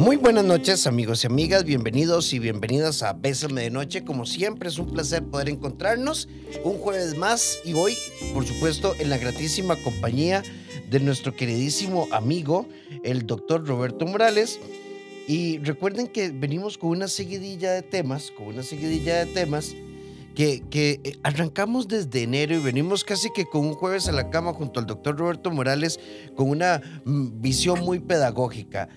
Muy buenas noches amigos y amigas, bienvenidos y bienvenidas a Bésame de Noche. Como siempre es un placer poder encontrarnos un jueves más y hoy, por supuesto, en la gratísima compañía de nuestro queridísimo amigo, el doctor Roberto Morales. Y recuerden que venimos con una seguidilla de temas, con una seguidilla de temas que, que, eh, arrancamos desde enero y venimos casi que con un jueves a la cama junto al doctor Roberto Morales con una mm, visión muy pedagógica.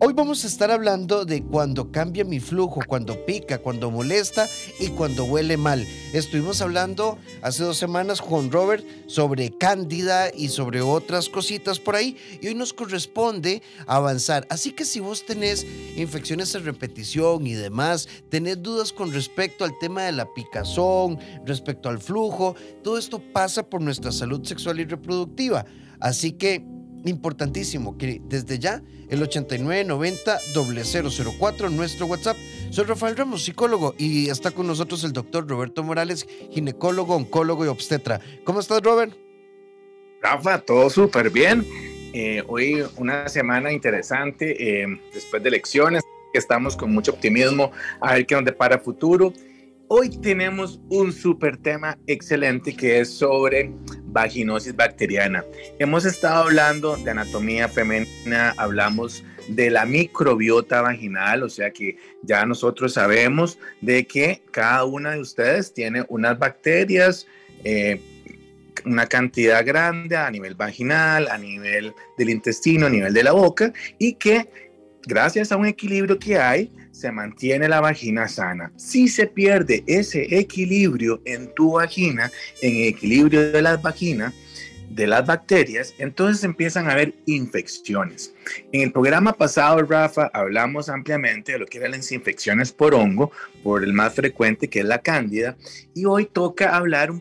Hoy vamos a estar hablando de cuando cambia mi flujo, cuando pica, cuando molesta y cuando huele mal. Estuvimos hablando hace dos semanas con Robert sobre cándida y sobre otras cositas por ahí y hoy nos corresponde avanzar. Así que si vos tenés infecciones a repetición y demás, tenés dudas con respecto al tema de la picazón, respecto al flujo, todo esto pasa por nuestra salud sexual y reproductiva. Así que importantísimo que desde ya el 8990 004 nuestro WhatsApp. Soy Rafael Ramos, psicólogo, y está con nosotros el doctor Roberto Morales, ginecólogo, oncólogo y obstetra. ¿Cómo estás, Robert? Rafa, todo súper bien. Eh, hoy una semana interesante, eh, después de elecciones, estamos con mucho optimismo a ver qué nos depara futuro. Hoy tenemos un súper tema excelente que es sobre vaginosis bacteriana. Hemos estado hablando de anatomía femenina, hablamos de la microbiota vaginal, o sea que ya nosotros sabemos de que cada una de ustedes tiene unas bacterias, eh, una cantidad grande a nivel vaginal, a nivel del intestino, a nivel de la boca, y que gracias a un equilibrio que hay, se mantiene la vagina sana. Si se pierde ese equilibrio en tu vagina, en el equilibrio de las vaginas, de las bacterias, entonces empiezan a haber infecciones. En el programa pasado, Rafa, hablamos ampliamente de lo que eran las infecciones por hongo, por el más frecuente que es la cándida, y hoy toca hablar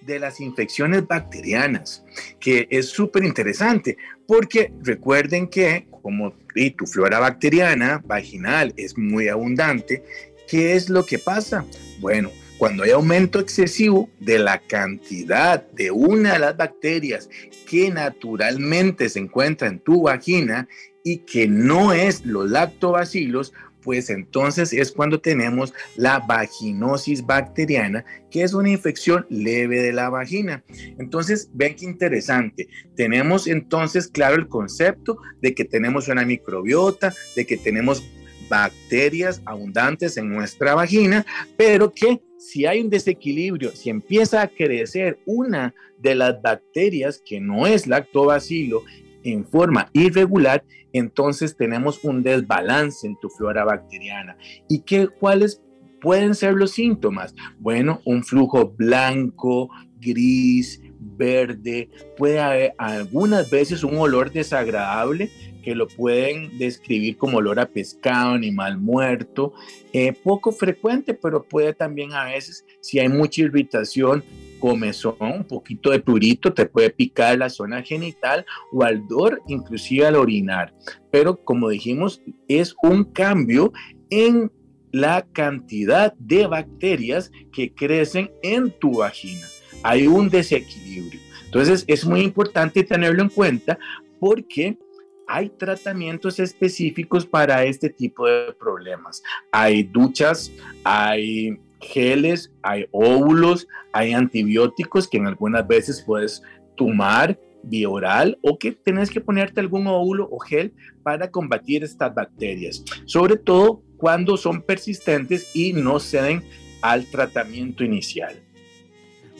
de las infecciones bacterianas, que es súper interesante, porque recuerden que como tu flora bacteriana vaginal es muy abundante, ¿qué es lo que pasa? Bueno, cuando hay aumento excesivo de la cantidad de una de las bacterias que naturalmente se encuentra en tu vagina y que no es los lactobacilos, pues entonces es cuando tenemos la vaginosis bacteriana, que es una infección leve de la vagina. Entonces, ven qué interesante. Tenemos entonces claro el concepto de que tenemos una microbiota, de que tenemos bacterias abundantes en nuestra vagina, pero que si hay un desequilibrio, si empieza a crecer una de las bacterias que no es lactobacilo en forma irregular, entonces tenemos un desbalance en tu flora bacteriana. ¿Y qué, cuáles pueden ser los síntomas? Bueno, un flujo blanco, gris, verde, puede haber algunas veces un olor desagradable que lo pueden describir como olor a pescado, animal muerto, eh, poco frecuente, pero puede también a veces, si hay mucha irritación, comezón, un poquito de purito, te puede picar la zona genital o al dor, inclusive al orinar. Pero como dijimos, es un cambio en la cantidad de bacterias que crecen en tu vagina. Hay un desequilibrio. Entonces es muy importante tenerlo en cuenta porque hay tratamientos específicos para este tipo de problemas. Hay duchas, hay geles, hay óvulos, hay antibióticos que en algunas veces puedes tomar vía oral o que tienes que ponerte algún óvulo o gel para combatir estas bacterias, sobre todo cuando son persistentes y no ceden al tratamiento inicial.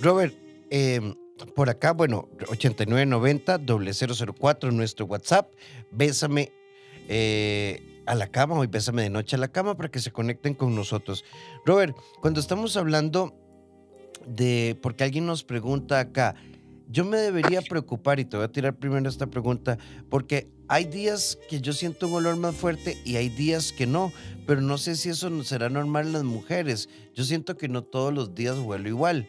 Robert, em, por acá, bueno, 8990 004 nuestro WhatsApp, bésame. Eh, a la cama, hoy pésame de noche a la cama para que se conecten con nosotros. Robert, cuando estamos hablando de, porque alguien nos pregunta acá, yo me debería preocupar y te voy a tirar primero esta pregunta, porque hay días que yo siento un olor más fuerte y hay días que no, pero no sé si eso será normal en las mujeres. Yo siento que no todos los días huelo igual.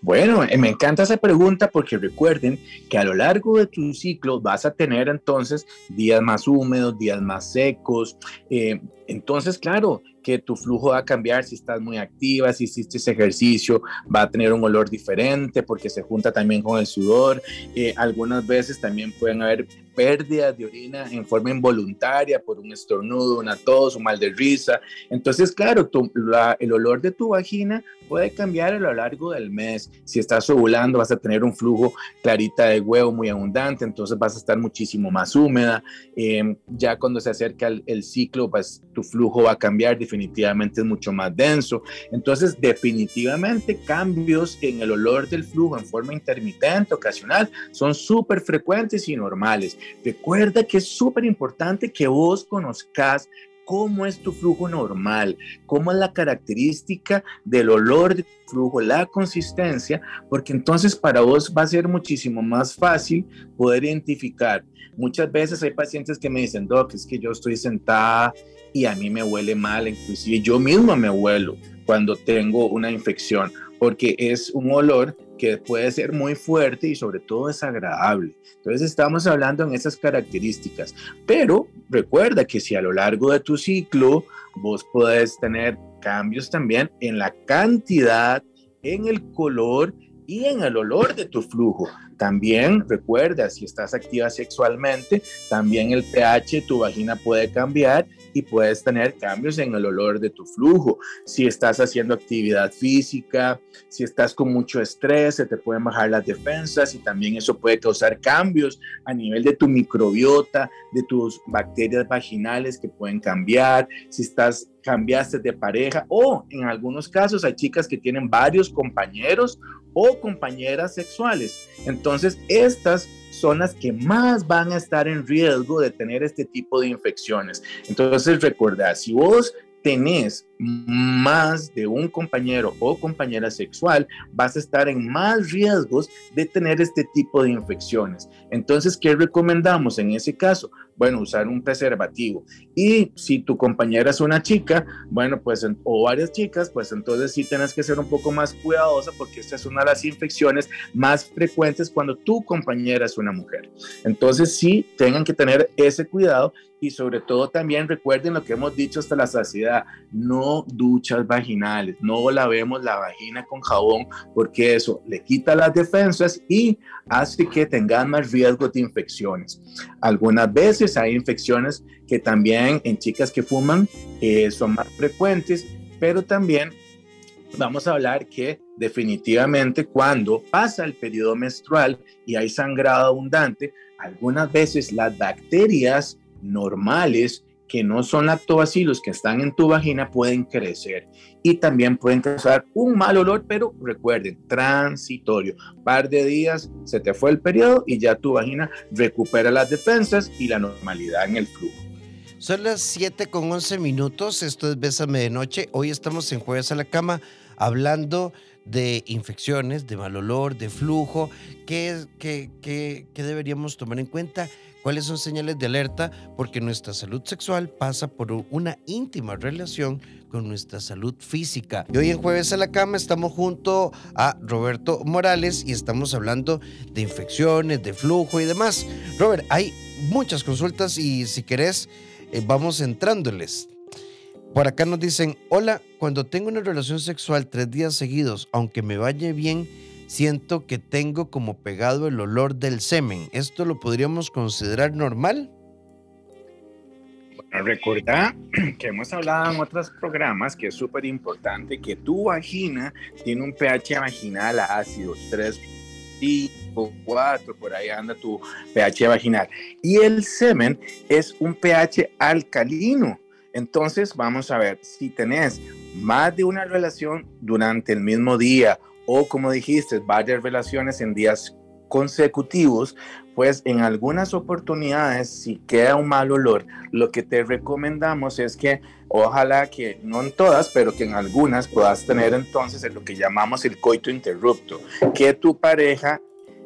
Bueno, eh, me encanta esa pregunta porque recuerden que a lo largo de tu ciclo vas a tener entonces días más húmedos, días más secos. Eh, entonces, claro, que tu flujo va a cambiar si estás muy activa, si hiciste ese ejercicio, va a tener un olor diferente porque se junta también con el sudor. Eh, algunas veces también pueden haber pérdidas de orina en forma involuntaria por un estornudo, una tos, un mal de risa. Entonces, claro, el olor de tu vagina puede cambiar a lo largo del mes. Si estás ovulando, vas a tener un flujo clarita de huevo muy abundante, entonces vas a estar muchísimo más húmeda. Em, ya cuando se acerca el, el, ciclo, pues tu flujo va a cambiar, definitivamente es mucho más denso. Entonces, definitivamente cambios en el olor del flujo en forma intermitente, ocasional, son súper frecuentes y normales. Recuerda que es súper importante que vos conozcas cómo es tu flujo normal, cómo es la característica del olor de tu flujo, la consistencia, porque entonces para vos va a ser muchísimo más fácil poder identificar. Muchas veces hay pacientes que me dicen, Doc, es que yo estoy sentada y a mí me huele mal, inclusive yo mismo me huelo cuando tengo una infección, porque es un olor que puede ser muy fuerte y sobre todo desagradable. Entonces estamos hablando en esas características. Pero recuerda que si a lo largo de tu ciclo vos podés tener cambios también en la cantidad, en el color y en el olor de tu flujo. También recuerda, si estás activa sexualmente, también el pH de tu vagina puede cambiar y puedes tener cambios en el olor de tu flujo. Si estás haciendo actividad física, si estás con mucho estrés, se te pueden bajar las defensas y también eso puede causar cambios a nivel de tu microbiota, de tus bacterias vaginales que pueden cambiar. Si estás cambiaste de pareja o en algunos casos hay chicas que tienen varios compañeros o compañeras sexuales. Entonces, estas son las que más van a estar en riesgo de tener este tipo de infecciones. Entonces, recordad, si vos tenés más de un compañero o compañera sexual, vas a estar en más riesgos de tener este tipo de infecciones. Entonces, ¿qué recomendamos en ese caso? Bueno, usar un preservativo. Y si tu compañera es una chica, bueno, pues, o varias chicas, pues entonces sí tienes que ser un poco más cuidadosa porque esta es una de las infecciones más frecuentes cuando tu compañera es una mujer. Entonces, sí, tengan que tener ese cuidado y sobre todo también recuerden lo que hemos dicho hasta la saciedad, no duchas vaginales, no lavemos la vagina con jabón porque eso le quita las defensas y hace que tengan más riesgo de infecciones. Algunas veces hay infecciones que también en chicas que fuman eh, son más frecuentes, pero también vamos a hablar que definitivamente cuando pasa el periodo menstrual y hay sangrado abundante, algunas veces las bacterias normales que no son lactobacilos que están en tu vagina pueden crecer y también pueden causar un mal olor, pero recuerden, transitorio. Par de días se te fue el periodo y ya tu vagina recupera las defensas y la normalidad en el flujo. Son las 7 con 11 minutos, esto es Bésame de Noche. Hoy estamos en Jueves a la Cama hablando de infecciones, de mal olor, de flujo, qué, qué, qué, qué deberíamos tomar en cuenta cuáles son señales de alerta, porque nuestra salud sexual pasa por una íntima relación con nuestra salud física. Y hoy en Jueves a la Cama estamos junto a Roberto Morales y estamos hablando de infecciones, de flujo y demás. Robert, hay muchas consultas y si querés, eh, vamos entrándoles. Por acá nos dicen, hola, cuando tengo una relación sexual tres días seguidos, aunque me vaya bien, siento que tengo como pegado el olor del semen. ¿Esto lo podríamos considerar normal? Bueno, recordá que hemos hablado en otros programas que es súper importante que tu vagina tiene un pH vaginal ácido 3, 5, 4, por ahí anda tu pH vaginal. Y el semen es un pH alcalino. Entonces, vamos a ver, si tenés más de una relación durante el mismo día o como dijiste, varias relaciones en días consecutivos, pues en algunas oportunidades, si queda un mal olor, lo que te recomendamos es que ojalá que no en todas, pero que en algunas puedas tener entonces lo que llamamos el coito interrupto, que tu pareja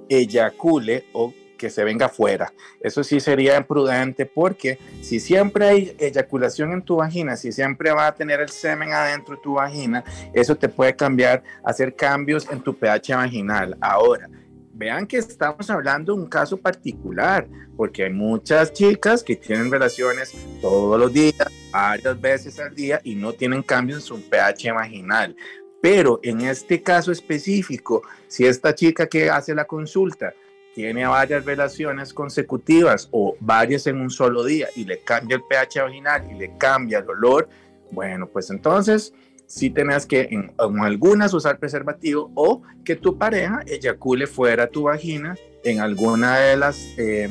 eyacule o que se venga fuera. Eso sí sería imprudente porque si siempre hay eyaculación en tu vagina, si siempre va a tener el semen adentro de tu vagina, eso te puede cambiar, hacer cambios en tu pH vaginal. Ahora, vean que estamos hablando de un caso particular, porque hay muchas chicas que tienen relaciones todos los días, varias veces al día y no tienen cambio en su pH vaginal. Pero en este caso específico, si esta chica que hace la consulta tiene varias relaciones consecutivas o varias en un solo día y le cambia el pH vaginal y le cambia el olor, bueno, pues entonces sí tenés que en, algunas usar preservativo o que tu pareja eyacule fuera tu vagina en alguna de las, eh,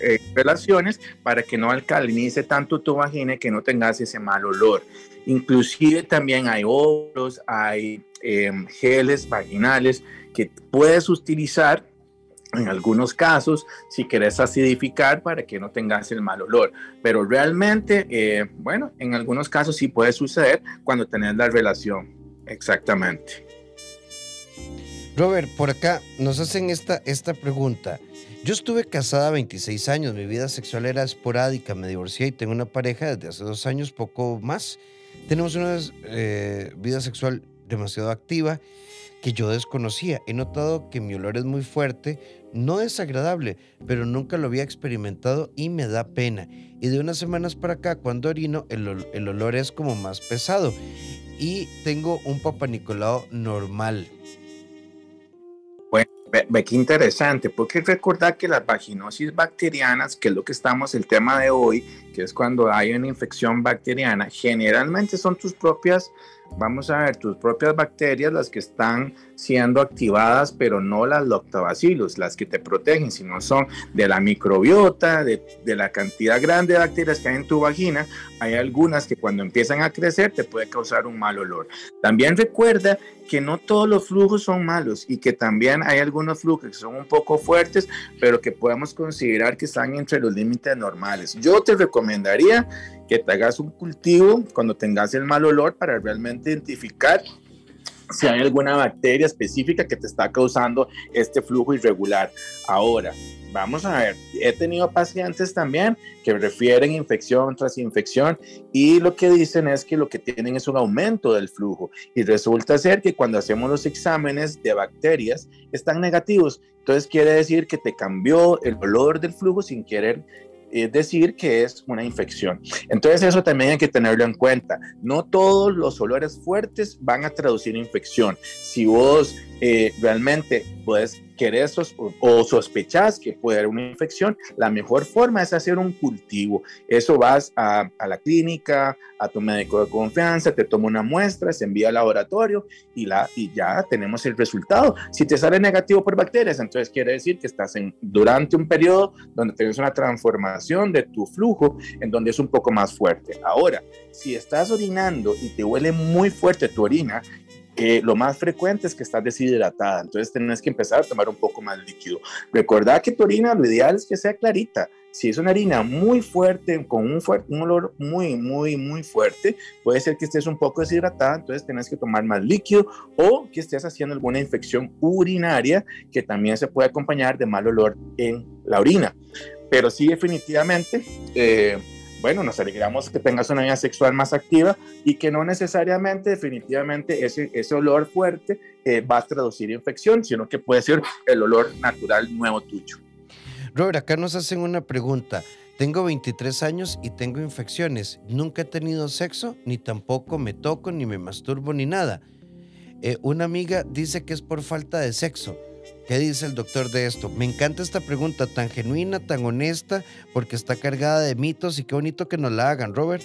eh, relaciones para que no alcalinice tanto tu vagina y que no tengas ese mal olor. Inclusive también hay óvulos, hay em, geles vaginales que puedes utilizar en algunos casos, si quieres acidificar para que no tengas el mal olor. Pero realmente, eh, bueno, en algunos casos sí puede suceder cuando tenés la relación. Exactamente. Robert, por acá nos hacen esta, esta pregunta. Yo estuve casada 26 años, mi vida sexual era esporádica, me divorcié y tengo una pareja desde hace dos años, poco más. Tenemos una eh, vida sexual demasiado activa que yo desconocía. He notado que mi olor es muy fuerte, no desagradable, pero nunca lo había experimentado y me da pena. Y de unas semanas para acá, cuando orino, el, olor es como más pesado. Y tengo un Papa Nicolau normal. Bueno, ve, qué interesante, porque recordar que las vaginosis bacterianas, que es lo que estamos, el tema de hoy, que es cuando hay una infección bacteriana, generalmente son tus propias vamos a ver tus propias bacterias, las que están siendo activadas, pero no las lactobacillus, las que te protegen, sino son de la microbiota, de, de, la cantidad grande de bacterias que hay en tu vagina. Hay algunas que cuando empiezan a crecer te puede causar un mal olor. También recuerda que no todos los flujos son malos y que también hay algunos flujos que son un poco fuertes, pero que podemos considerar que están entre los límites normales. Yo te recomendaría que te hagas un cultivo cuando tengas el mal olor para realmente identificar si hay alguna bacteria específica que te está causando este flujo irregular. Ahora, vamos a ver, he tenido pacientes también que refieren infección tras infección y lo que dicen es que lo que tienen es un aumento del flujo y resulta ser que cuando hacemos los exámenes de bacterias están negativos. Entonces quiere decir que te cambió el olor del flujo sin querer es decir que es una infección. Entonces eso también hay que tenerlo en cuenta. No todos los olores fuertes van a traducir infección. Si vos eh, realmente puedes querer o sospechas que puede haber una infección, la mejor forma es hacer un cultivo. Eso vas a, la clínica, a tu médico de confianza, te toma una muestra, se envía al laboratorio y, la, y ya tenemos el resultado. Si te sale negativo por bacterias, entonces quiere decir que estás en, durante un periodo donde tienes una transformación de tu flujo en donde es un poco más fuerte. Ahora, si estás orinando y te huele muy fuerte tu orina, lo más frecuente es que estás deshidratada, entonces tenés que empezar a tomar un poco más líquido. Recordad que tu orina lo ideal es que sea clarita. Si es una harina muy fuerte, con un, fuerte, un olor muy, muy, muy fuerte, puede ser que estés un poco deshidratada, entonces tenés que tomar más líquido o que estés haciendo alguna infección urinaria que también se puede acompañar de mal olor en la orina. Pero sí, definitivamente, eh, bueno, nos alegramos que tengas una vida sexual más activa y que no necesariamente, definitivamente, ese, ese olor fuerte eh, va a traducir infección, sino que puede ser el olor natural nuevo tuyo. Robert, acá nos hacen una pregunta. Tengo 23 años y tengo infecciones. Nunca he tenido sexo, ni tampoco me toco, ni me masturbo, ni nada. Eh, una amiga dice que es por falta de sexo. ¿Qué dice el doctor de esto? Me encanta esta pregunta tan genuina, tan honesta, porque está cargada de mitos y qué bonito que nos la hagan, Robert.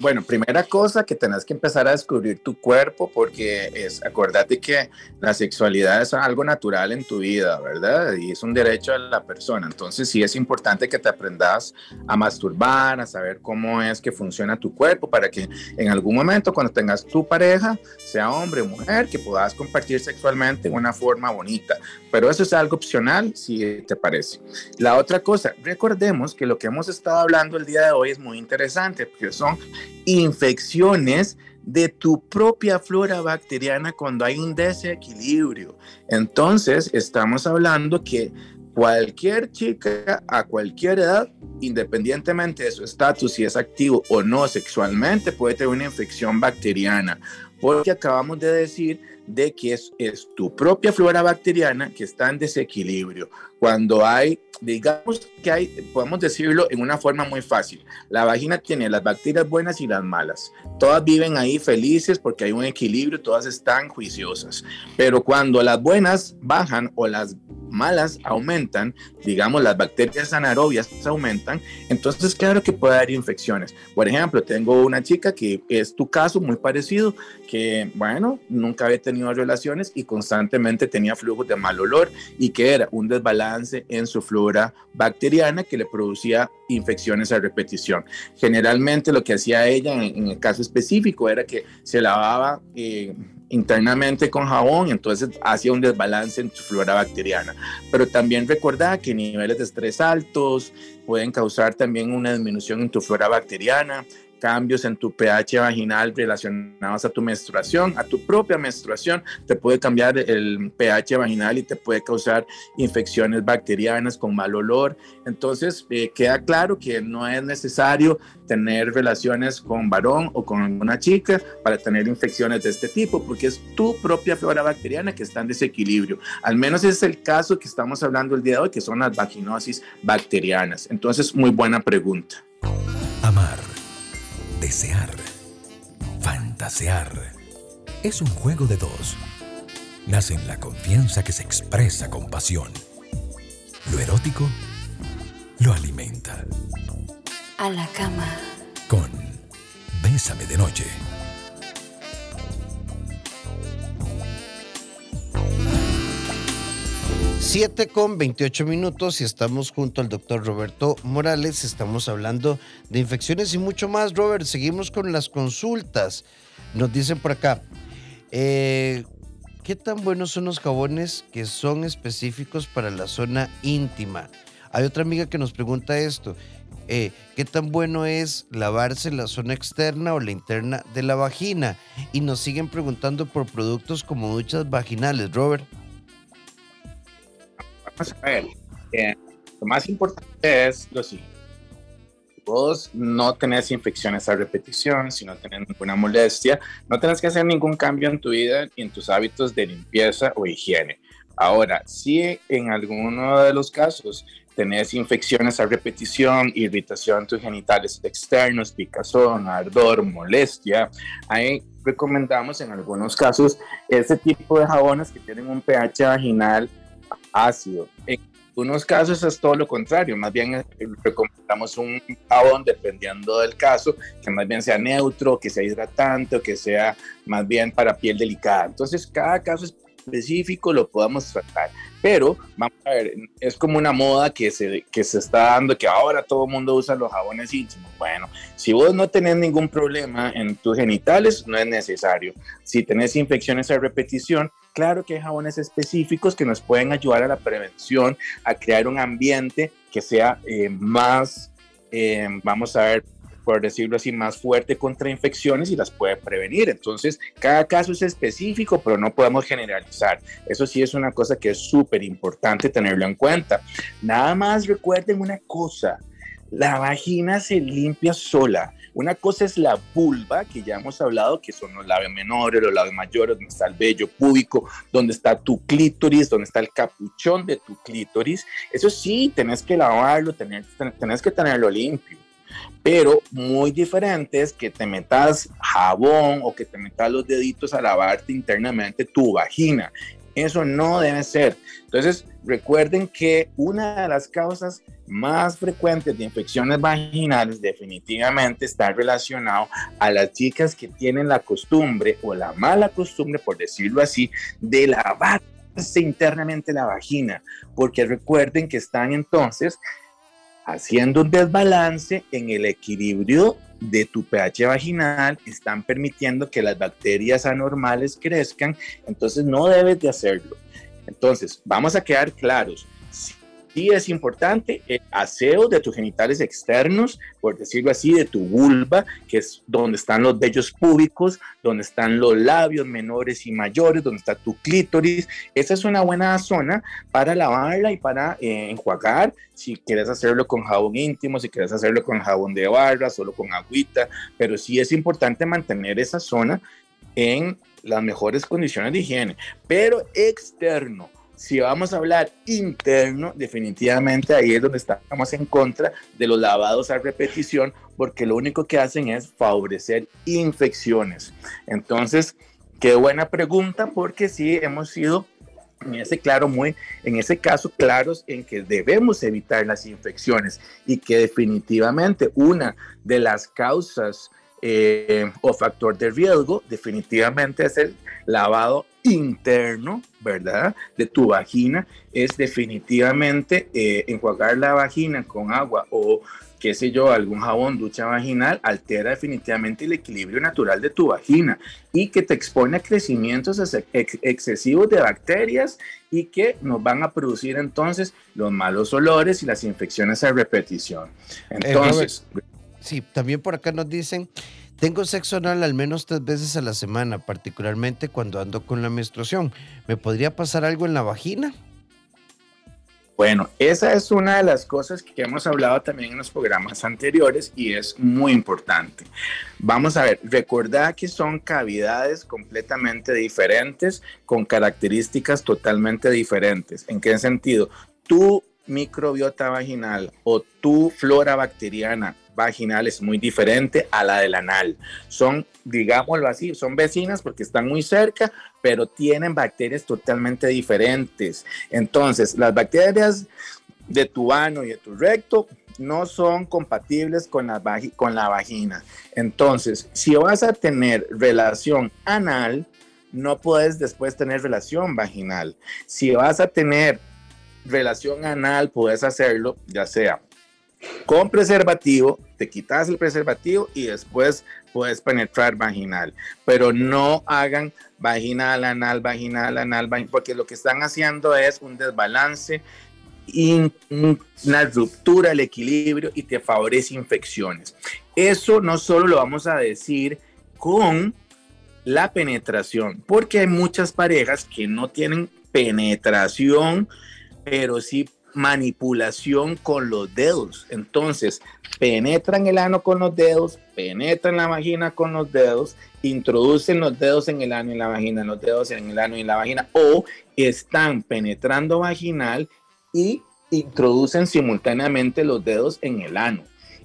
Bueno, primera cosa que tenés que empezar a descubrir tu cuerpo porque es, acordate que la sexualidad es algo natural en tu vida, ¿verdad? Y es un derecho de la persona. Entonces sí es importante que te aprendas a masturbar, a saber cómo es que funciona tu cuerpo para que en algún momento cuando tengas tu pareja, sea hombre o mujer, que puedas compartir sexualmente de una forma bonita. Pero eso es algo opcional si te parece. La otra cosa, recordemos que lo que hemos estado hablando el día de hoy es muy interesante porque son infecciones de tu propia flora bacteriana cuando hay un desequilibrio. Entonces, estamos hablando que cualquier chica a cualquier edad, independientemente de su estatus, si es activo o no sexualmente, puede tener una infección bacteriana. porque acabamos de decir de que es, es tu propia flora bacteriana que está en desequilibrio. Cuando hay, digamos que hay, podemos decirlo en una forma muy fácil, la vagina tiene las bacterias buenas y las malas. Todas viven ahí felices porque hay un equilibrio, todas están juiciosas. Pero cuando las buenas bajan o las malas aumentan, digamos las bacterias anaerobias aumentan, entonces claro que puede haber infecciones. Por ejemplo, tengo una chica que es tu caso muy parecido, que bueno, nunca había tenido relaciones y constantemente tenía flujos de mal olor y que era un desbalance en su flora bacteriana que le producía infecciones a repetición. Generalmente lo que hacía ella en, el caso específico era que se lavaba eh, internamente con jabón, entonces hacía un desbalance en su flora bacteriana. Pero también recordá que niveles de estrés altos pueden causar también una disminución en tu flora bacteriana cambios en tu pH vaginal relacionados a tu menstruación, a tu propia menstruación, te puede cambiar el pH vaginal y te puede causar infecciones bacterianas con mal olor. Entonces, eh, queda claro que no es necesario tener relaciones con varón o con una chica para tener infecciones de este tipo, porque es tu propia flora bacteriana que está en desequilibrio. Al menos es el caso que estamos hablando el día de hoy, que son las vaginosis bacterianas. Entonces, muy buena pregunta. Amar Desear. Fantasear. Es un juego de dos. Nace en la confianza que se expresa con pasión. Lo erótico lo alimenta. A la cama. Con Bésame de noche. 7 con 28 minutos y estamos junto al doctor Roberto Morales. Estamos hablando de infecciones y mucho más. Robert, seguimos con las consultas. Nos dicen por acá, eh, ¿qué tan buenos son los jabones que son específicos para la zona íntima? Hay otra amiga que nos pregunta esto. Eh, ¿Qué tan bueno es lavarse la zona externa o la interna de la vagina? Y nos siguen preguntando por productos como duchas vaginales, Robert vamos a ver, eh, lo más importante es lo siguiente. Vos no tenés infecciones a repetición, si no tenés ninguna molestia, no tenés que hacer ningún cambio en tu vida y en tus hábitos de limpieza o higiene. Ahora, si en alguno de los casos tenés infecciones a repetición, irritación en tus genitales externos, picazón, ardor, molestia, ahí recomendamos en algunos casos ese tipo de jabones que tienen un pH vaginal ácido. En algunos casos es todo lo contrario, más bien eh, recomendamos un jabón dependiendo del caso, que más bien sea neutro, que sea hidratante o que sea más bien para piel delicada. Entonces, cada caso específico lo podamos tratar. Pero, vamos a ver, es como una moda que se, que se está dando, que ahora todo el mundo usa los jabones íntimos. Bueno, si vos no tenés ningún problema en tus genitales, no es necesario. Si tenés infecciones a repetición, Claro que hay jabones específicos que nos pueden ayudar a la prevención, a crear un ambiente que sea eh, más, eh, vamos a ver, por decirlo así, más fuerte contra infecciones y las puede prevenir. Entonces, cada caso es específico, pero no podemos generalizar. Eso sí es una cosa que es súper importante tenerlo en cuenta. Nada más recuerden una cosa, la vagina se limpia sola. Una cosa es la vulva, que ya hemos hablado, que son los labios menores, los labios mayores, donde está el vello púbico, donde está tu clítoris, donde está el capuchón de tu clítoris. Eso sí, tenés que lavarlo, tenés, tenés que tenerlo limpio. Pero muy diferente es que te metas jabón o que te metas los deditos a lavarte internamente tu vagina. Eso no debe ser. Entonces, recuerden que una de las causas más frecuentes de infecciones vaginales definitivamente está relacionado a las chicas que tienen la costumbre o la mala costumbre, por decirlo así, de lavarse internamente la vagina, porque recuerden que están entonces haciendo un desbalance en el equilibrio de tu pH vaginal, están permitiendo que las bacterias anormales crezcan, entonces no debes de hacerlo. Entonces, vamos a quedar claros, sí es importante el aseo de tus genitales externos, por decirlo así, de tu vulva, que es donde están los vellos públicos, donde están los labios menores y mayores, donde está tu clítoris. Esa es una buena zona para lavarla y para eh, enjuagar. Si quieres hacerlo con jabón íntimo, si quieres hacerlo con jabón de barra, solo con agüita, pero sí es importante mantener esa zona en las mejores condiciones de higiene, pero externo. Si vamos a hablar interno, definitivamente ahí es donde estamos en contra de los lavados a repetición, porque lo único que hacen es favorecer infecciones. Entonces, qué buena pregunta, porque sí hemos sido en ese claro muy en ese caso claros en que debemos evitar las infecciones y que definitivamente una de las causas eh, o factor de riesgo definitivamente es el lavado interno, ¿verdad? De tu vagina es definitivamente eh, enjuagar la vagina con agua o qué sé yo, algún jabón, ducha vaginal, altera definitivamente el equilibrio natural de tu vagina y que te expone a crecimientos excesivos de bacterias y que nos van a producir entonces los malos olores y las infecciones a repetición. Eh, entonces... sí, también por acá nos dicen tengo sexo anal al menos tres veces a la semana, particularmente cuando ando con la menstruación. ¿Me podría pasar algo en la vagina? Bueno, esa es una de las cosas que hemos hablado también en los programas anteriores y es muy importante. Vamos a ver, recordad que son cavidades completamente diferentes con características totalmente diferentes. ¿En qué sentido? Tu microbiota vaginal o tu flora bacteriana vaginal es muy diferente a la del anal. Son, digámoslo así, son vecinas porque están muy cerca, pero tienen bacterias totalmente diferentes. Entonces, las bacterias de tu ano y de tu recto no son compatibles con la, con la vagina. Entonces, si vas a tener relación anal, no puedes después tener relación vaginal. Si vas a tener relación anal, puedes hacerlo, ya sea con preservativo, te quitas el preservativo y después puedes penetrar vaginal. Pero no hagan vaginal, anal, vaginal, anal, porque lo que están haciendo es un desbalance, una ruptura del equilibrio y te favorece infecciones. Eso no solo lo vamos a decir con la penetración, porque hay muchas parejas que no tienen penetración, pero sí manipulación con los dedos. Entonces, penetran el ano con los dedos, penetran la vagina con los dedos, introducen los dedos en el ano y la vagina, los dedos en el ano y la vagina, o están penetrando vaginal y introducen simultáneamente los dedos en el ano.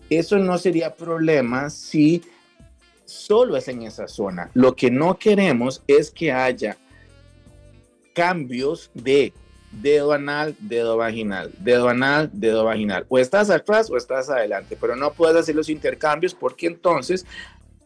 Eso no sería problema si solo es en esa zona. Lo que no queremos es que haya cambios de dedo anal, dedo vaginal, dedo anal, dedo vaginal. O estás atrás o estás adelante, pero no puedes hacer los intercambios porque entonces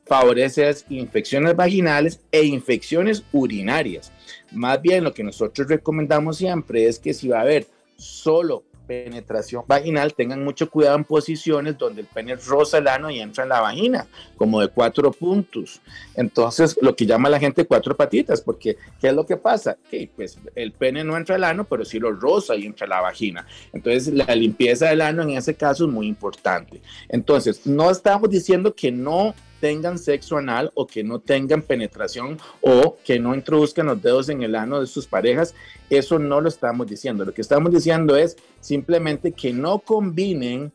favoreces infecciones vaginales e infecciones urinarias. Más bien lo que nosotros recomendamos siempre es que si va a haber solo penetración vaginal, tengan mucho cuidado en posiciones donde el pene roza el ano y entra en la vagina, como de cuatro puntos. Entonces, lo que llama la gente cuatro patitas, porque ¿qué es lo que pasa? Que pues el pene no entra al ano, pero sí lo roza y entra a la vagina. Entonces, la limpieza del ano en ese caso es muy importante. Entonces, no estamos diciendo que no tengan sexo anal o que no tengan penetración o que no introduzcan los dedos en el ano de sus parejas, eso no lo estamos diciendo. Lo que estamos diciendo es simplemente que no combinen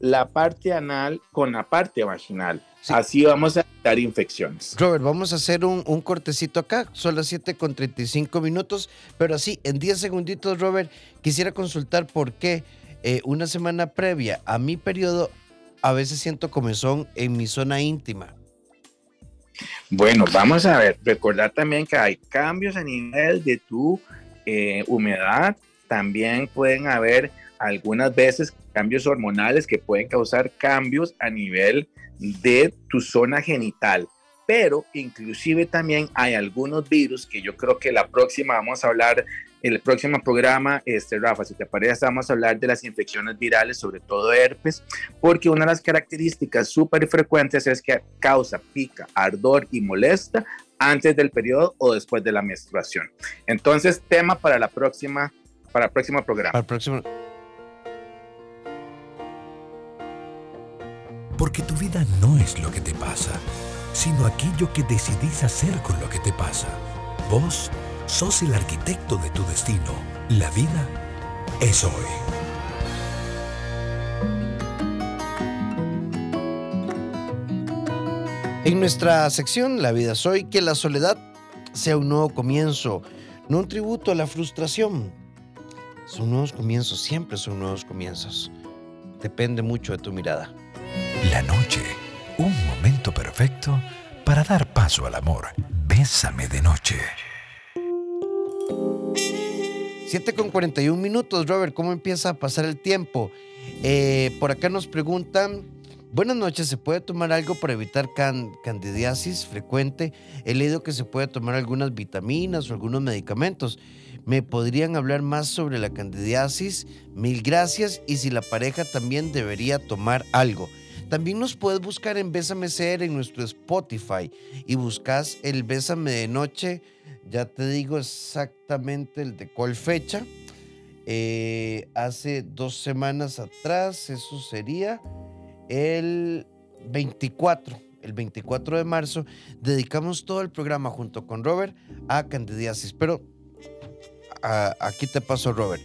la parte anal con la parte vaginal. Así vamos a evitar infecciones. Robert, vamos a hacer un, cortecito acá. Son las 7 con 35 minutos, pero así, en 10 segunditos, Robert, quisiera consultar por qué eh, una semana previa a mi periodo a veces siento comezón en mi zona íntima. Bueno, vamos a ver, recordar también que hay cambios a nivel de tu eh, humedad, también pueden haber algunas veces cambios hormonales que pueden causar cambios a nivel de tu zona genital pero inclusive también hay algunos virus que yo creo que la próxima vamos a hablar, el próximo programa, este, Rafa, si te parece, vamos a hablar de las infecciones virales, sobre todo herpes, porque una de las características súper frecuentes es que causa pica, ardor y molesta antes del periodo o después de la menstruación. Entonces, tema para la próxima, para el próximo programa. Para el próximo. Porque tu vida no es lo que te pasa sino aquello que decidís hacer con lo que te pasa. Vos sos el arquitecto de tu destino. La vida es hoy. En nuestra sección La vida soy, que la soledad sea un nuevo comienzo, no un tributo a la frustración. Son nuevos comienzos, siempre son nuevos comienzos. Depende mucho de tu mirada. La noche, un momento perfecto para dar paso al amor. Bésame de noche. 7 con 41 minutos, Robert, ¿cómo empieza a pasar el tiempo? Eh, por acá nos preguntan, buenas noches, ¿se puede tomar algo para evitar candidiasis frecuente? He leído que se puede tomar algunas vitaminas o algunos medicamentos. ¿Me podrían hablar más sobre la candidiasis? Mil gracias y si la pareja también debería tomar algo. También nos puedes buscar en Bésame Ser en nuestro Spotify y buscas el Bésame de Noche. Ya te digo exactamente el de cuál fecha. Eh, hace dos semanas atrás, eso sería el 24. El 24 de marzo dedicamos todo el programa junto con Robert a candidiasis. Pero aquí te paso, Robert.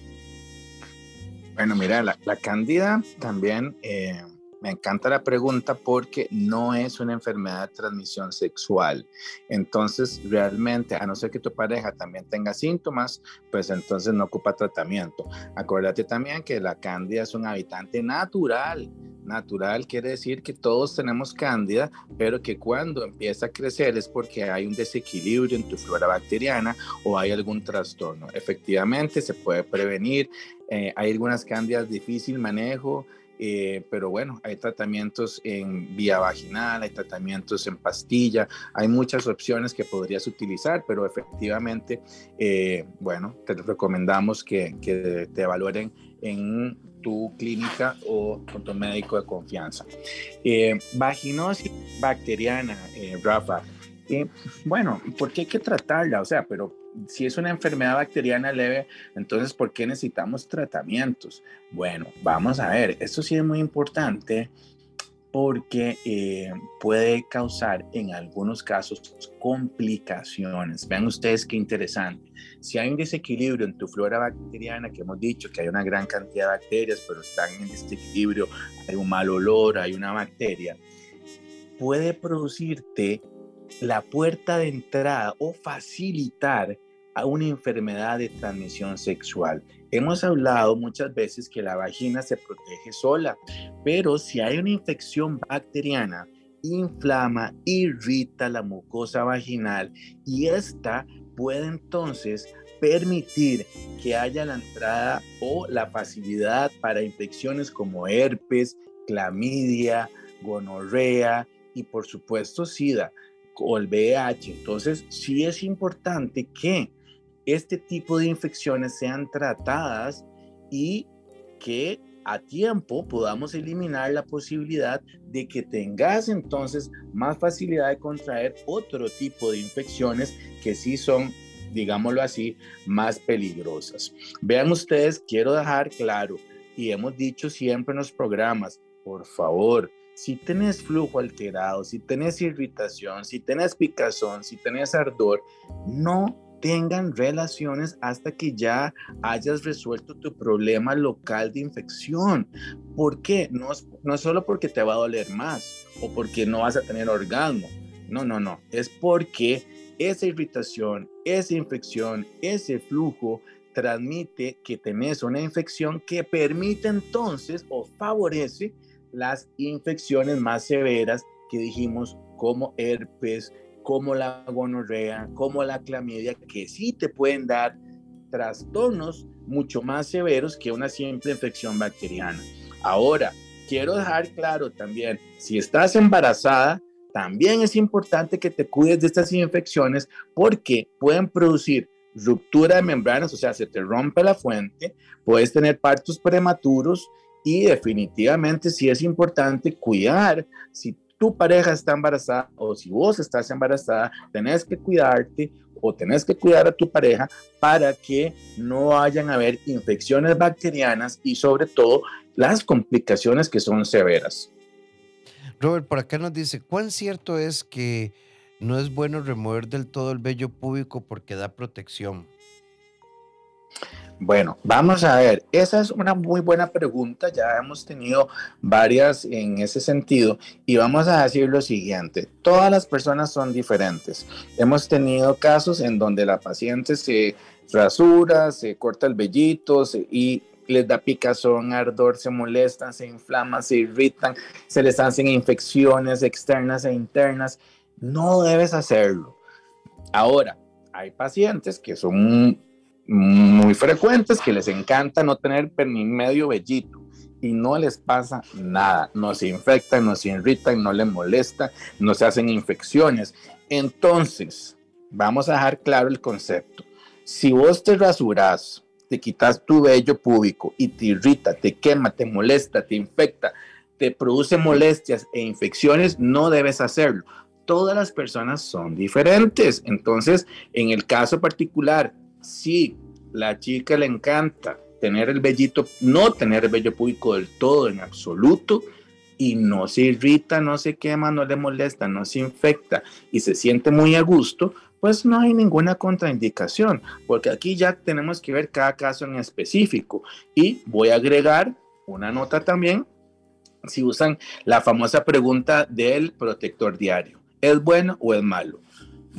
Bueno, mira, la, la cándida también eh, me encanta la pregunta porque no es una enfermedad de transmisión sexual. Entonces, realmente, a no ser que tu pareja también tenga síntomas, pues entonces no ocupa tratamiento. Acuérdate también que la cándida es un habitante natural. Natural quiere decir que todos tenemos cándida, pero que cuando empieza a crecer es porque hay un desequilibrio en tu flora bacteriana o hay algún trastorno. Efectivamente, se puede prevenir. Eh, hay algunas cándidas difícil manejo, eh, pero bueno, hay tratamientos en vía vaginal, hay tratamientos en pastilla, hay muchas opciones que podrías utilizar, pero efectivamente, eh, bueno, te recomendamos que, que te evalúen en tu clínica o con tu médico de confianza. Eh, vaginosis bacteriana, Rafa. bueno, ¿por qué hay que tratarla? O sea, pero si es una enfermedad bacteriana leve, entonces ¿por qué necesitamos tratamientos? Bueno, vamos a ver, esto sí es muy importante porque eh, puede causar en algunos casos complicaciones. Vean ustedes qué interesante. Si hay un desequilibrio en tu flora bacteriana, que hemos dicho que hay una gran cantidad de bacterias, pero están en desequilibrio, hay un mal olor, hay una bacteria, puede producirte la puerta de entrada o facilitar a una enfermedad de transmisión sexual. Hemos hablado muchas veces que la vagina se protege sola, pero si hay una infección bacteriana, inflama, irrita la mucosa vaginal y esta puede entonces permitir que haya la entrada o la facilidad para infecciones como herpes, clamidia, gonorrea y por supuesto SIDA o el VIH. Entonces, sí es importante que este tipo de infecciones sean tratadas y que a tiempo podamos eliminar la posibilidad de que tengas entonces más facilidad de contraer otro tipo de infecciones que sí son, digámoslo así, más peligrosas. Vean ustedes, quiero dejar claro, y hemos dicho siempre en los programas, por favor, si tenés flujo alterado, si tenés irritación, si tenés picazón, si tenés ardor, no tengan relaciones hasta que ya hayas resuelto tu problema local de infección. ¿Por qué? No es, no es solo porque te va a doler más o porque no vas a tener orgasmo. No, no, no. Es porque esa irritación, esa infección, ese flujo transmite que tenés una infección que permite entonces o favorece las infecciones más severas que dijimos como herpes, como la gonorrea, como la clamidia, que sí te pueden dar trastornos mucho más severos que una simple infección bacteriana. Ahora, quiero dejar claro también, si estás embarazada, también es importante que te cuides de estas infecciones porque pueden producir ruptura de membranas, o sea, se te rompe la fuente, puedes tener partos prematuros y definitivamente sí es importante cuidar. Si tu pareja está embarazada o si vos estás embarazada, tenés que cuidarte o tenés que cuidar a tu pareja para que no vayan a haber infecciones bacterianas y sobre todo las complicaciones que son severas. Robert, por acá nos dice, ¿cuán cierto es que no es bueno remover del todo el vello púbico porque da protección? Bueno, vamos a ver, esa es una muy buena pregunta, ya hemos tenido varias en ese sentido y vamos a decir lo siguiente, todas las personas son diferentes. Hemos tenido casos en donde la paciente se rasura, se corta el vellito y les da picazón, ardor, se molestan, se inflaman, se irritan, se les hacen infecciones externas e internas. No debes hacerlo. Ahora, hay pacientes que son muy frecuentes que les encanta no tener ni medio vellito y no les pasa nada, no se infectan, no se irritan, no les molesta, no se hacen infecciones. Entonces, vamos a dejar claro el concepto. Si vos te rasuras, te quitas tu vello púbico y te irrita, te quema, te molesta, te infecta, te produce molestias e infecciones, no debes hacerlo. Todas las personas son diferentes. Entonces, en el caso particular si la chica le encanta tener el vellito, no tener el vello público del todo en absoluto, y no se irrita, no se quema, no le molesta, no se infecta y se siente muy a gusto, pues no hay ninguna contraindicación, porque aquí ya tenemos que ver cada caso en específico. Y voy a agregar una nota también, si usan la famosa pregunta del protector diario, ¿es bueno o es malo?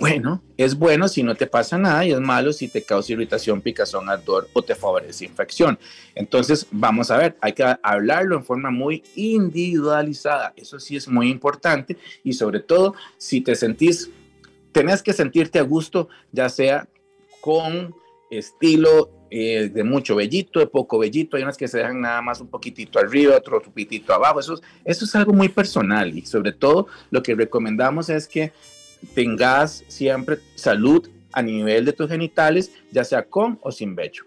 Bueno, es bueno si no te pasa nada y es malo si te causa irritación, picazón, ardor o te favorece infección. Entonces, vamos a ver, hay que hablarlo en forma muy individualizada. Eso sí es muy importante y sobre todo si te sentís, tenés que sentirte a gusto, ya sea con estilo eh, de mucho vellito, de poco vellito, hay unas que se dejan nada más un poquitito arriba, otro poquitito abajo, eso, eso es algo muy personal y sobre todo lo que recomendamos es que tengas siempre salud a nivel de tus genitales, ya sea con o sin vello.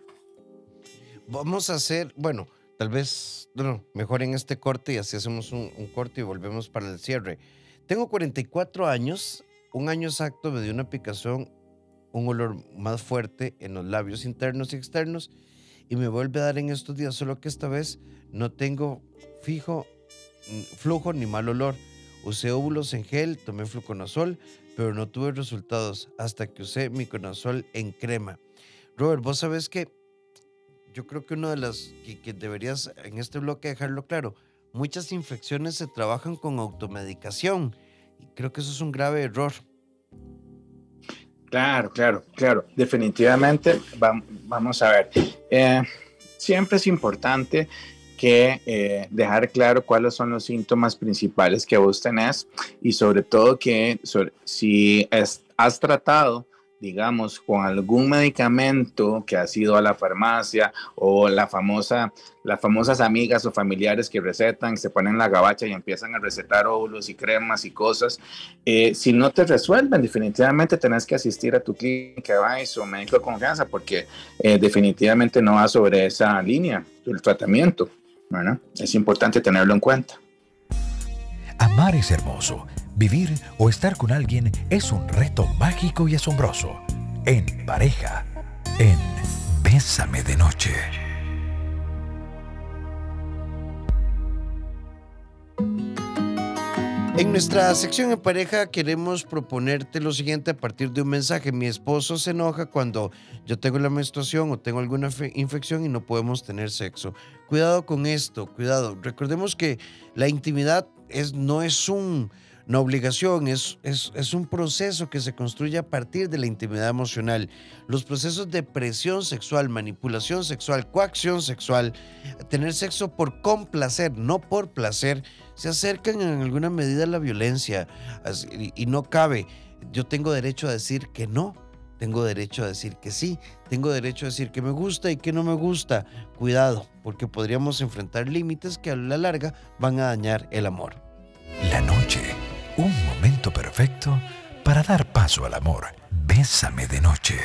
Vamos a hacer, bueno, tal vez, no, mejor en este corte y así hacemos un, corte y volvemos para el cierre. Tengo 44 años, un año exacto me dio una picazón, un olor más fuerte en los labios internos y externos y me vuelve a dar en estos días, solo que esta vez no tengo fijo flujo ni mal olor. Usé óvulos en gel, tomé fluconazol, pero no tuve resultados hasta que usé mi conazol en crema. Robert, vos sabés que yo creo que una de las que, deberías en este bloque dejarlo claro, muchas infecciones se trabajan con automedicación y creo que eso es un grave error. Claro, claro, claro, definitivamente vamos a ver. Eh, siempre es importante que eh, dejar claro cuáles son los síntomas principales que vos tenés y sobre todo que si has tratado digamos, con algún medicamento que has ido a la farmacia o la famosa, las famosas amigas o familiares que recetan, se ponen la gabacha y empiezan a recetar óvulos y cremas y cosas, eh, si no te resuelven, definitivamente tenés que asistir a tu clínica o médico de confianza porque eh, definitivamente no va sobre esa línea el tratamiento. Es importante tenerlo en cuenta. Amar es hermoso. Vivir o estar con alguien es un reto mágico y asombroso. En pareja, en Bésame de Noche. En nuestra sección en pareja queremos proponerte lo siguiente a partir de un mensaje. Mi esposo se enoja cuando yo tengo la menstruación o tengo alguna infección y no podemos tener sexo. Cuidado con esto, cuidado. Recordemos que la intimidad es, no es un, una obligación, es, es, es, un proceso que se construye a partir de la intimidad emocional. Los procesos de presión sexual, manipulación sexual, coacción sexual, tener sexo por complacer, no por placer, se acercan en alguna medida a la violencia y no cabe. Yo tengo derecho a decir que no, tengo derecho a decir que sí, tengo derecho a decir que me gusta y que no me gusta. Cuidado, porque podríamos enfrentar límites que a la larga van a dañar el amor. La noche, un momento perfecto para dar paso al amor. Bésame de noche.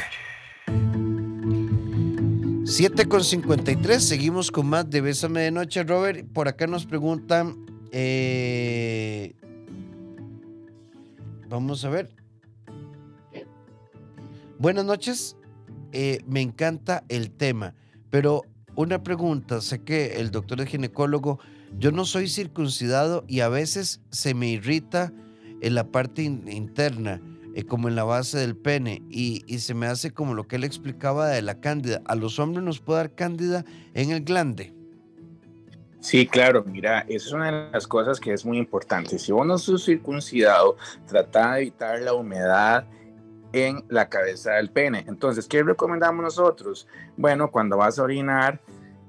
7 con 53, seguimos con más de Bésame de Noche, Robert. Por acá nos preguntan eh, vamos a ver. Buenas noches. Eh, me encanta el tema, pero una pregunta. Sé que el doctor es ginecólogo. Yo no soy circuncidado y a veces se me irrita en la parte interna. eh, como en la base del pene y, y, se me hace como lo que él explicaba de la cándida. ¿A los hombres nos puede dar cándida en el glande? Sí, claro, mira, esa es una de las cosas que es muy importante. Si vos no sos circuncidado, trata de evitar la humedad en la cabeza del pene. Entonces, ¿qué recomendamos nosotros? Bueno, cuando vas a orinar,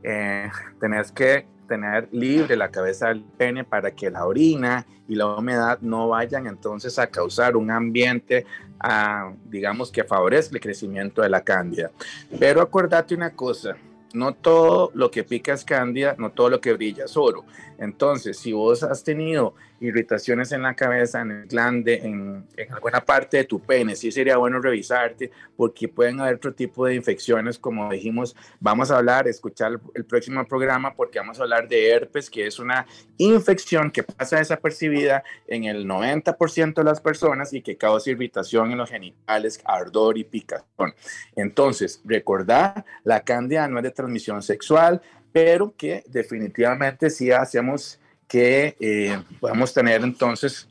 eh, tenés que tener libre la cabeza del pene para que la orina y la humedad no vayan entonces a causar un ambiente, ah, digamos, que favorezca el crecimiento de la cándida. Pero acordate una cosa, no todo lo que pica es cándida, no todo lo que brilla es oro. Entonces, si vos has tenido irritaciones en la cabeza, en el glande, en, alguna parte de tu pene, sí sería bueno revisarte porque pueden haber otro tipo de infecciones, como dijimos, vamos a hablar, escuchar el, próximo programa porque vamos a hablar de herpes, que es una infección que pasa desapercibida en el 90% de las personas y que causa irritación en los genitales, ardor y picazón. Entonces, recordar, la cándida no es de transmisión sexual, pero que definitivamente sí hacemos que eh, podamos tener entonces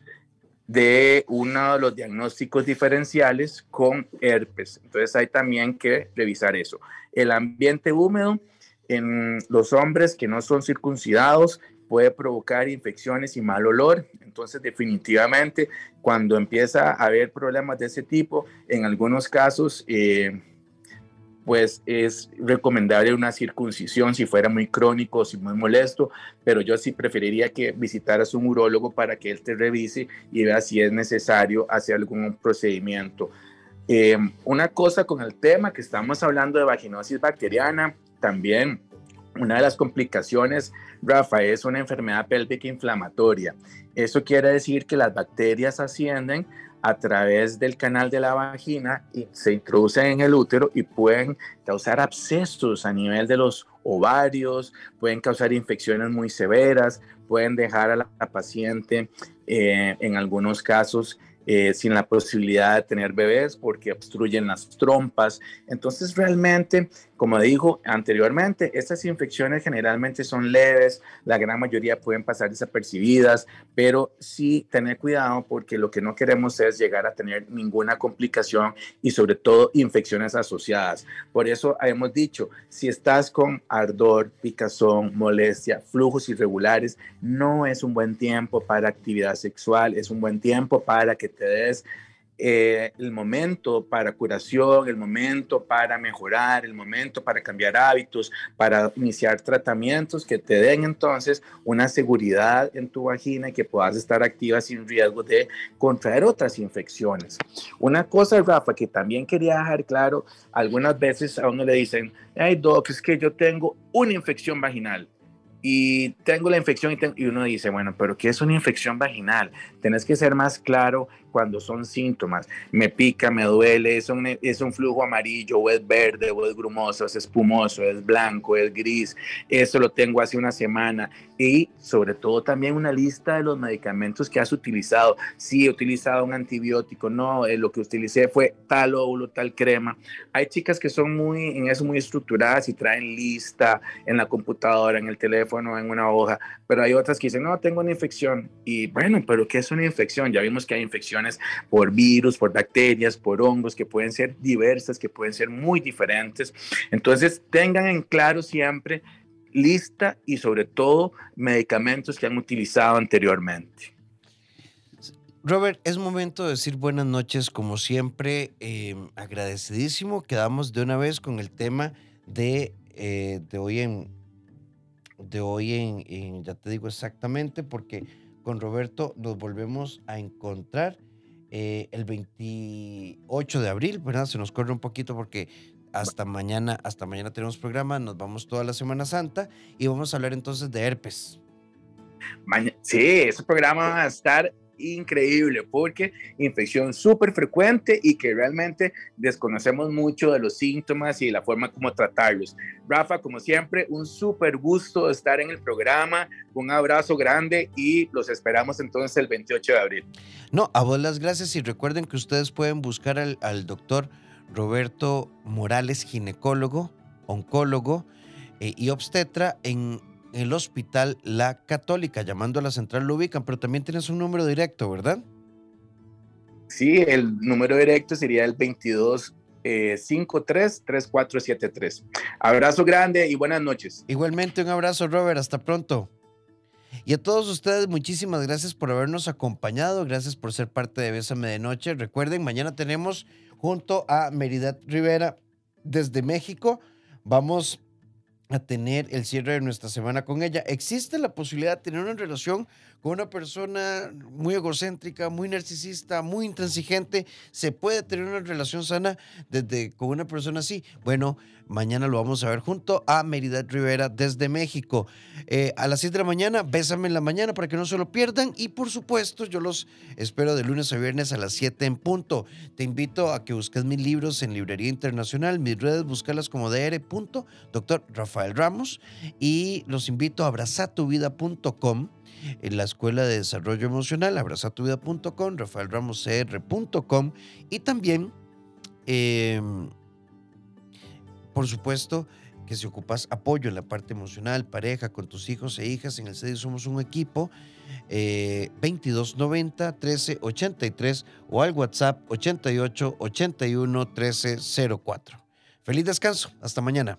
de uno de los diagnósticos diferenciales con herpes. Entonces hay también que revisar eso. El ambiente húmedo en los hombres que no son circuncidados puede provocar infecciones y mal olor. Entonces definitivamente cuando empieza a haber problemas de ese tipo, en algunos casos... Eh, pues es recomendable una circuncisión si fuera muy crónico si muy molesto, pero yo sí preferiría que visitaras un urólogo para que él te revise y vea si es necesario hacer algún procedimiento. Em, una cosa con el tema que estamos hablando de vaginosis bacteriana, también una de las complicaciones, Rafa, es una enfermedad pélvica inflamatoria. Eso quiere decir que las bacterias ascienden a través del canal de la vagina y se introducen en el útero y pueden causar abscesos a nivel de los ovarios, pueden causar infecciones muy severas, pueden dejar a la, paciente eh, en algunos casos eh, sin la posibilidad de tener bebés porque obstruyen las trompas. Entonces realmente como dijo anteriormente, estas infecciones generalmente son leves, la gran mayoría pueden pasar desapercibidas, pero sí tener cuidado porque lo que no queremos es llegar a tener ninguna complicación y sobre todo infecciones asociadas. Por eso hemos dicho, si estás con ardor, picazón, molestia, flujos irregulares, no es un buen tiempo para actividad sexual, es un buen tiempo para que te des eh, el momento para curación, el momento para mejorar, el momento para cambiar hábitos, para iniciar tratamientos que te den entonces una seguridad en tu vagina y que puedas estar activa sin riesgo de contraer otras infecciones. Una cosa, Rafa, que también quería dejar claro, algunas veces a uno le dicen, hey, doc, es que yo tengo una infección vaginal y tengo la infección y, y, uno dice, bueno, pero ¿qué es una infección vaginal? Tenés que ser más claro cuando son síntomas. Me pica, me duele, es un, es un flujo amarillo, o es verde, o es grumoso, es espumoso, es blanco, es gris. Eso lo tengo hace una semana. Y sobre todo también una lista de los medicamentos que has utilizado. Si he utilizado un antibiótico, no, eh, lo que utilicé fue tal óvulo, tal crema. Hay chicas que son muy, en eso muy estructuradas y traen lista en la computadora, en el teléfono, en una hoja, pero hay otras que dicen, no, tengo una infección. Y bueno, pero ¿qué es una infección? Ya vimos que hay infecciones por virus, por bacterias, por hongos, que pueden ser diversas, que pueden ser muy diferentes. Entonces, tengan en claro siempre lista y sobre todo medicamentos que han utilizado anteriormente. Robert, es momento de decir buenas noches, como siempre, eh, agradecidísimo. Quedamos de una vez con el tema de, eh, de hoy en, de hoy en, ya te digo exactamente, porque con Roberto nos volvemos a encontrar eh, el 28 de abril, ¿verdad? Se nos corre un poquito porque hasta mañana, hasta mañana tenemos programa, nos vamos toda la Semana Santa y vamos a hablar entonces de herpes. Sí, ese programa va a estar increíble porque infección súper frecuente y que realmente desconocemos mucho de los síntomas y de la forma como tratarlos. Rafa, como siempre, un súper gusto estar en el programa, un abrazo grande y los esperamos entonces el 28 de abril. No, a vos las gracias y recuerden que ustedes pueden buscar al, doctor Roberto Morales, ginecólogo, oncólogo eh, y obstetra en el Hospital La Católica. Llamando a la central lo ubican, pero también tienes un número directo, ¿verdad? Sí, el número directo sería el 22 53 3473. Abrazo grande y buenas noches. Igualmente un abrazo, Robert. Hasta pronto. Y a todos ustedes, muchísimas gracias por habernos acompañado. Gracias por ser parte de Bésame de Noche. Recuerden, mañana tenemos junto a Meridad Rivera desde México. Vamos a tener el cierre de nuestra semana con ella. Existe la posibilidad de tener una relación con una persona muy egocéntrica, muy narcisista, muy intransigente. Se puede tener una relación sana desde con una persona así. Bueno, mañana lo vamos a ver junto a Meridad Rivera desde México. Eh, a las 7 de la mañana, bésame en la mañana para que no se lo pierdan. Y por supuesto, yo los espero de lunes a viernes a las 7 en punto. Te invito a que busques mis libros en Librería Internacional, mis redes, buscarlas como dr. Doctor Rafael Ramos. Y los invito a abrazatuvida.com en la Escuela de Desarrollo Emocional, abrazatuvida.com, rafaelramoscr.com y también, em, por supuesto, que si ocupas apoyo en la parte emocional, pareja, con tus hijos e hijas, en el CEDI somos un equipo, 2290 1383 o al WhatsApp 88 81 1304. Feliz descanso, hasta mañana.